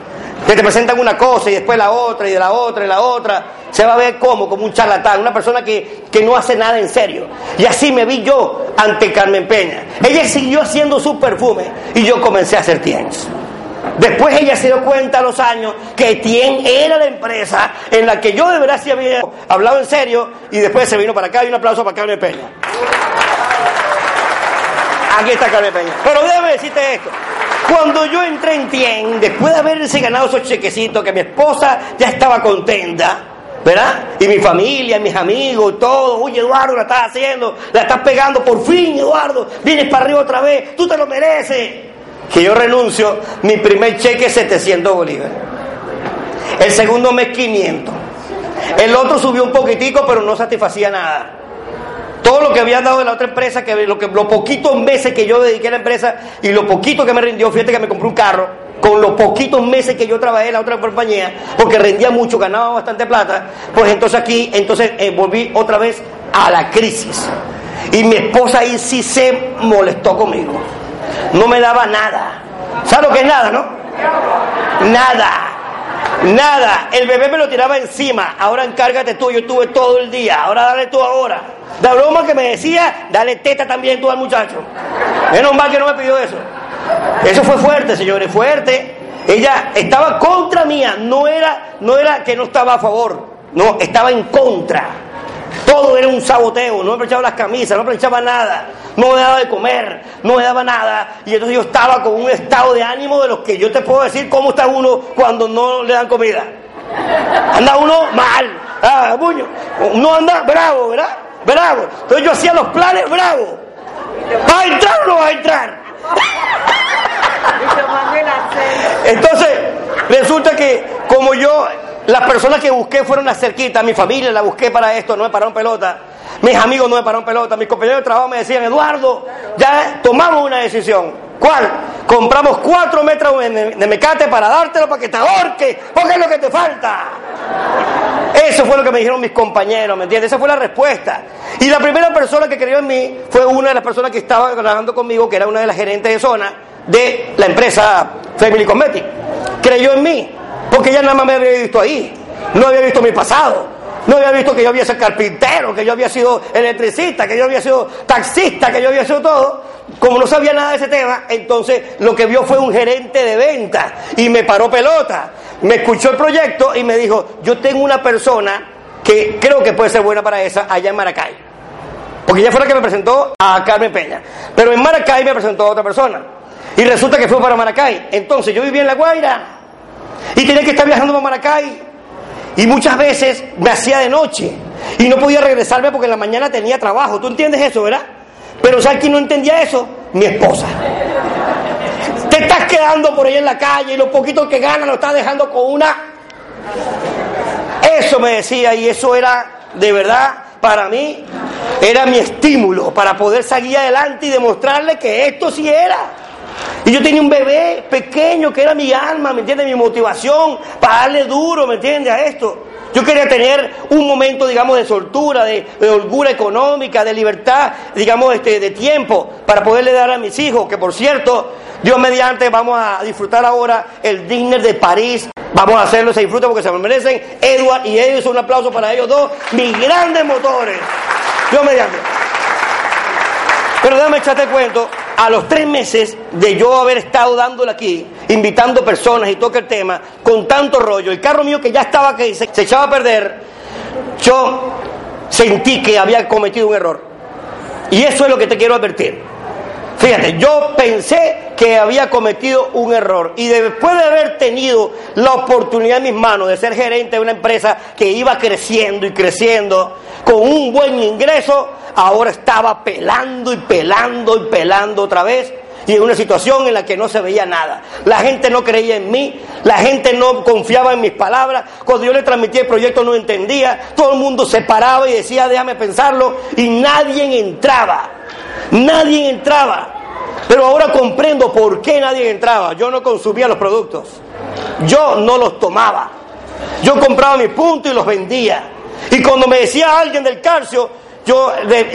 Que te presentan una cosa y después la otra y de la otra y la otra. Se va a ver como, como un charlatán, una persona que, que no hace nada en serio. Y así me vi yo ante Carmen Peña. Ella siguió haciendo su perfume y yo comencé a hacer tiendas. Después ella se dio cuenta a los años que Tien era la empresa en la que yo de verdad sí había hablado en serio y después se vino para acá y un aplauso para Carmen Peña. Aquí está Carmen Peña. Pero déjame decirte esto. Cuando yo entré en Tien, después de haberse ganado esos chequecitos, que mi esposa ya estaba contenta, ¿verdad? Y mi familia, mis amigos, todo. Oye, Eduardo, la estás haciendo, la estás pegando, por fin, Eduardo, vienes para arriba otra vez, tú te lo mereces que yo renuncio, mi primer cheque es 700 bolívares. El segundo mes 500. El otro subió un poquitico, pero no satisfacía nada. Todo lo que había dado de la otra empresa, que lo que los poquitos meses que yo dediqué a la empresa y lo poquito que me rindió, fíjate que me compré un carro, con los poquitos meses que yo trabajé en la otra compañía, porque rendía mucho, ganaba bastante plata, pues entonces aquí, entonces eh, volví otra vez a la crisis. Y mi esposa ahí sí se molestó conmigo no me daba nada. ¿Sabes lo que es nada, no? Nada. Nada. El bebé me lo tiraba encima. Ahora encárgate tú, yo estuve todo el día. Ahora dale tú ahora. La broma que me decía, dale teta también tú al muchacho. Menos mal que no me pidió eso. Eso fue fuerte, señores, fuerte. Ella estaba contra mía, no era, no era que no estaba a favor, no, estaba en contra. Todo era un saboteo, no me echaba las camisas, no me echaba nada, no me daba de comer, no me daba nada. Y entonces yo estaba con un estado de ánimo de los que yo te puedo decir cómo está uno cuando no le dan comida. Anda uno mal, ah, buño. Uno anda bravo, ¿verdad? Bravo. Entonces yo hacía los planes bravo. ¿Va a entrar o no va a entrar? Entonces, resulta que como yo las personas que busqué fueron las cerquitas, mi familia la busqué para esto, no me pararon pelota. Mis amigos no me pararon pelota, mis compañeros de trabajo me decían, Eduardo, ya tomamos una decisión. ¿Cuál? Compramos cuatro metros de mecate para dártelo para que te ahorque, porque es lo que te falta. Eso fue lo que me dijeron mis compañeros, ¿me entiendes? Esa fue la respuesta. Y la primera persona que creyó en mí fue una de las personas que estaba trabajando conmigo, que era una de las gerentes de zona de la empresa Family Cosmetic. Creyó en mí. Porque ella nada más me había visto ahí. No había visto mi pasado. No había visto que yo había sido carpintero, que yo había sido electricista, que yo había sido taxista, que yo había sido todo. Como no sabía nada de ese tema, entonces lo que vio fue un gerente de venta y me paró pelota. Me escuchó el proyecto y me dijo, yo tengo una persona que creo que puede ser buena para esa allá en Maracay. Porque ella fue la que me presentó a Carmen Peña. Pero en Maracay me presentó a otra persona. Y resulta que fue para Maracay. Entonces yo vivía en La Guaira y tenía que estar viajando para Maracay. Y muchas veces me hacía de noche. Y no podía regresarme porque en la mañana tenía trabajo. ¿Tú entiendes eso, verdad? Pero ¿sabes quién no entendía eso? Mi esposa. Te estás quedando por ahí en la calle y lo poquito que gana lo estás dejando con una... Eso me decía y eso era de verdad para mí, era mi estímulo para poder seguir adelante y demostrarle que esto sí era. Y yo tenía un bebé pequeño que era mi alma, ¿me entiendes? Mi motivación para darle duro, ¿me entiendes? A esto. Yo quería tener un momento, digamos, de soltura, de, holgura económica, de libertad, digamos, este, de tiempo para poderle dar a mis hijos, que por cierto, Dios mediante, vamos a disfrutar ahora el dinner de París. Vamos a hacerlo, se disfruta porque se lo merecen. Edward y ellos, un aplauso para ellos dos, mis grandes motores. Dios mediante. Pero déjame echarte el cuento a los tres meses de yo haber estado dándole aquí, invitando personas y toque el tema, con tanto rollo, el carro mío que ya estaba que se, echaba a perder, yo sentí que había cometido un error. Y eso es lo que te quiero advertir. Fíjate, yo pensé que había cometido un error. Y después de haber tenido la oportunidad en mis manos de ser gerente de una empresa que iba creciendo y creciendo, con un buen ingreso, ahora estaba pelando y pelando y pelando otra vez y en una situación en la que no se veía nada. La gente no creía en mí, la gente no confiaba en mis palabras. Cuando yo le transmitía el proyecto no entendía, todo el mundo se paraba y decía, déjame pensarlo, y nadie entraba, nadie entraba. Pero ahora comprendo por qué nadie entraba. Yo no consumía los productos, yo no los tomaba. Yo compraba mis puntos y los vendía. Y cuando me decía alguien del calcio, yo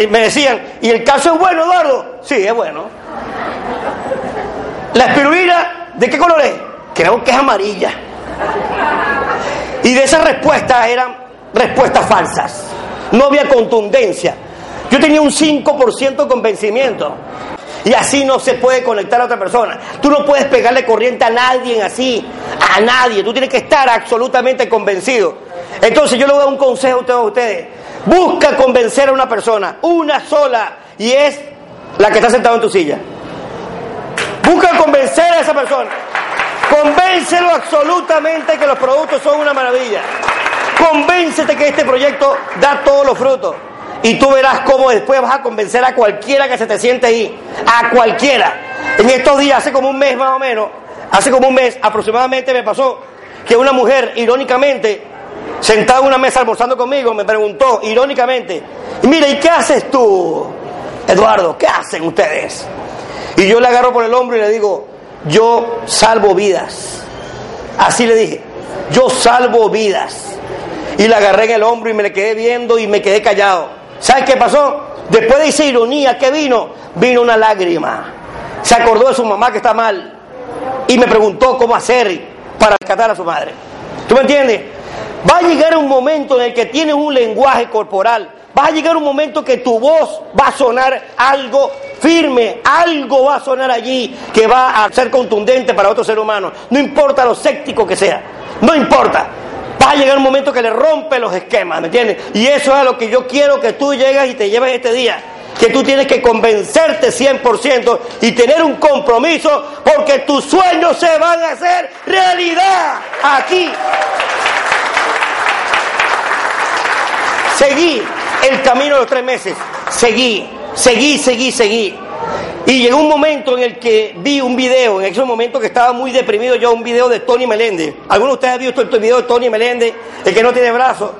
me decían, ¿y el calcio es bueno, Eduardo? Sí, es bueno. La espirulina, ¿de qué color es? Creo que es amarilla. Y de esas respuestas eran respuestas falsas. No había contundencia. Yo tenía un 5% de convencimiento. Y así no se puede conectar a otra persona. Tú no puedes pegarle corriente a nadie así, a nadie. Tú tienes que estar absolutamente convencido. Entonces yo le voy a dar un consejo a todos ustedes. Busca convencer a una persona, una sola, y es la que está sentada en tu silla. Busca convencer a esa persona. Convéncelo absolutamente que los productos son una maravilla. Convéncete que este proyecto da todos los frutos. Y tú verás cómo después vas a convencer a cualquiera que se te siente ahí. A cualquiera. En estos días, hace como un mes más o menos, hace como un mes aproximadamente me pasó que una mujer, irónicamente, sentada en una mesa almorzando conmigo, me preguntó, irónicamente, mira, ¿y qué haces tú, Eduardo? ¿Qué hacen ustedes? Y yo le agarro por el hombro y le digo, yo salvo vidas. Así le dije, yo salvo vidas. Y le agarré en el hombro y me le quedé viendo y me quedé callado. ¿Sabes qué pasó? Después de esa ironía que vino, vino una lágrima. Se acordó de su mamá que está mal y me preguntó cómo hacer para rescatar a su madre. ¿Tú me entiendes? Va a llegar un momento en el que tienes un lenguaje corporal va a llegar un momento que tu voz va a sonar algo firme, algo va a sonar allí que va a ser contundente para otro ser humano. No importa lo séptico que sea, no importa. Va a llegar un momento que le rompe los esquemas, ¿me entiendes? Y eso es a lo que yo quiero que tú llegues y te lleves este día. Que tú tienes que convencerte 100% y tener un compromiso porque tus sueños se van a hacer realidad aquí. Seguí el camino de los tres meses. Seguí, seguí, seguí, seguí. Y llegó un momento en el que vi un video, en ese momento que estaba muy deprimido yo, un video de Tony Meléndez. ¿Alguno de ustedes ha visto el video de Tony Meléndez, el que no tiene brazos?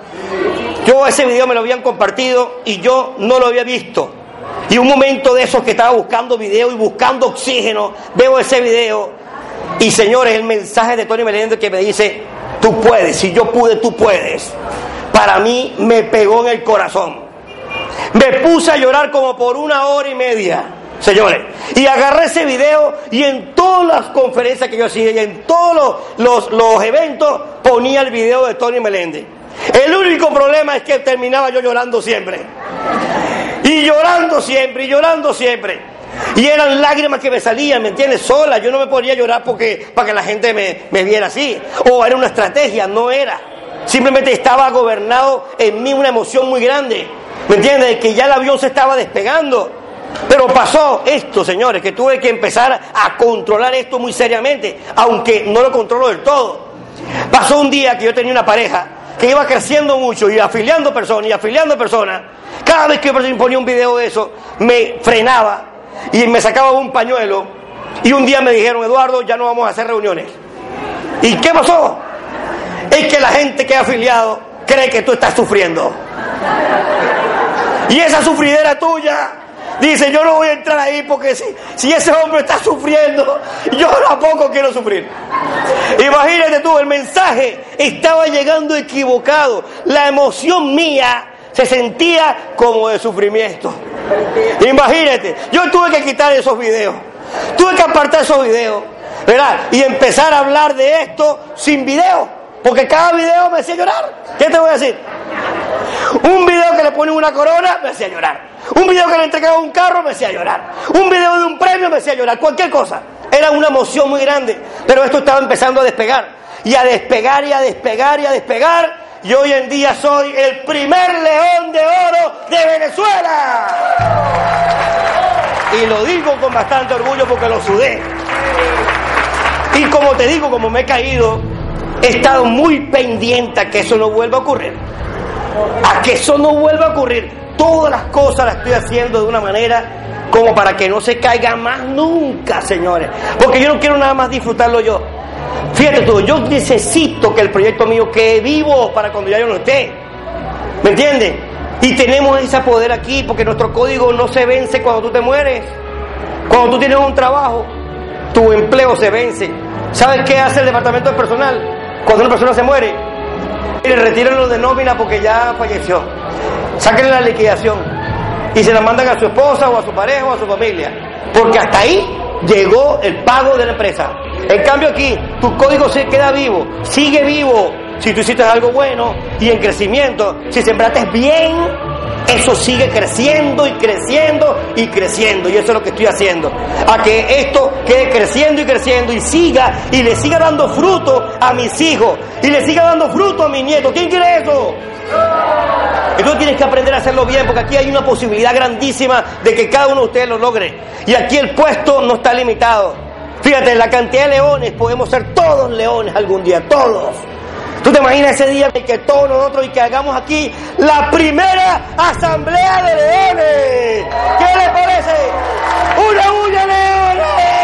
Yo ese video me lo habían compartido y yo no lo había visto. Y un momento de esos que estaba buscando video y buscando oxígeno, veo ese video y señores, el mensaje de Tony Meléndez que me dice, tú puedes, si yo pude, tú puedes para mí me pegó en el corazón. Me puse a llorar como por una hora y media, señores. Y agarré ese video y en todas las conferencias que yo hacía y en todos los, los, eventos ponía el video de Tony Meléndez. El único problema es que terminaba yo llorando siempre. Y llorando siempre, y llorando siempre. Y eran lágrimas que me salían, ¿me entiendes? Sola. Yo no me podía llorar porque, para que la gente me, me viera así. O era una estrategia, no era. Simplemente estaba gobernado en mí una emoción muy grande. ¿Me entiendes? Que ya el avión se estaba despegando. Pero pasó esto, señores, que tuve que empezar a controlar esto muy seriamente, aunque no lo controlo del todo. Pasó un día que yo tenía una pareja que iba creciendo mucho y afiliando personas y afiliando personas. Cada vez que yo ponía un video de eso, me frenaba y me sacaba un pañuelo. Y un día me dijeron, Eduardo, ya no vamos a hacer reuniones. ¿Y qué pasó? es que la gente que ha afiliado cree que tú estás sufriendo. Y esa sufridera tuya dice, yo no voy a entrar ahí porque si, si ese hombre está sufriendo, yo tampoco quiero sufrir. Imagínate tú, el mensaje estaba llegando equivocado. La emoción mía se sentía como de sufrimiento. Imagínate, yo tuve que quitar esos videos. Tuve que apartar esos videos. ¿Verdad? Y empezar a hablar de esto sin video. Porque cada video me hacía llorar. ¿Qué te voy a decir? Un video que le ponen una corona me hacía llorar. Un video que le entregaba un carro me hacía llorar. Un video de un premio me hacía llorar. Cualquier cosa. Era una emoción muy grande. Pero esto estaba empezando a despegar. Y a despegar y a despegar y a despegar. Y hoy en día soy el primer león de oro de Venezuela. Y lo digo con bastante orgullo porque lo sudé. Y como te digo, como me he caído, he estado muy pendiente a que eso no vuelva a ocurrir. A que eso no vuelva a ocurrir. Todas las cosas las estoy haciendo de una manera como para que no se caiga más nunca, señores. Porque yo no quiero nada más disfrutarlo yo. Fíjate tú, yo necesito que el proyecto mío quede vivo para cuando ya yo no esté. ¿Me entiendes? Y tenemos ese poder aquí porque nuestro código no se vence cuando tú te mueres. Cuando tú tienes un trabajo, tu empleo se vence. ¿Sabes qué hace el departamento de personal? Cuando una persona se muere, le retiran lo de nómina porque ya falleció. Sáquenle la liquidación y se la mandan a su esposa o a su pareja o a su familia. Porque hasta ahí llegó el pago de la empresa. En cambio aquí, tu código se queda vivo, sigue vivo. Si tú hiciste algo bueno y en crecimiento, si sembraste bien, eso sigue creciendo y creciendo y creciendo. Y eso es lo que estoy haciendo. A que esto quede creciendo y creciendo y siga y le siga dando fruto a mis hijos y le siga dando fruto a mis nietos. ¿Quién quiere eso? Tú tienes que aprender a hacerlo bien porque aquí hay una posibilidad grandísima de que cada uno de ustedes lo logre. Y aquí el puesto no está limitado. Fíjate, la cantidad de leones, podemos ser todos leones algún día, todos. ¿Tú te imaginas ese día que todos nosotros y que hagamos aquí la primera asamblea de leones? ¿Qué le parece? ¡Una uña leones!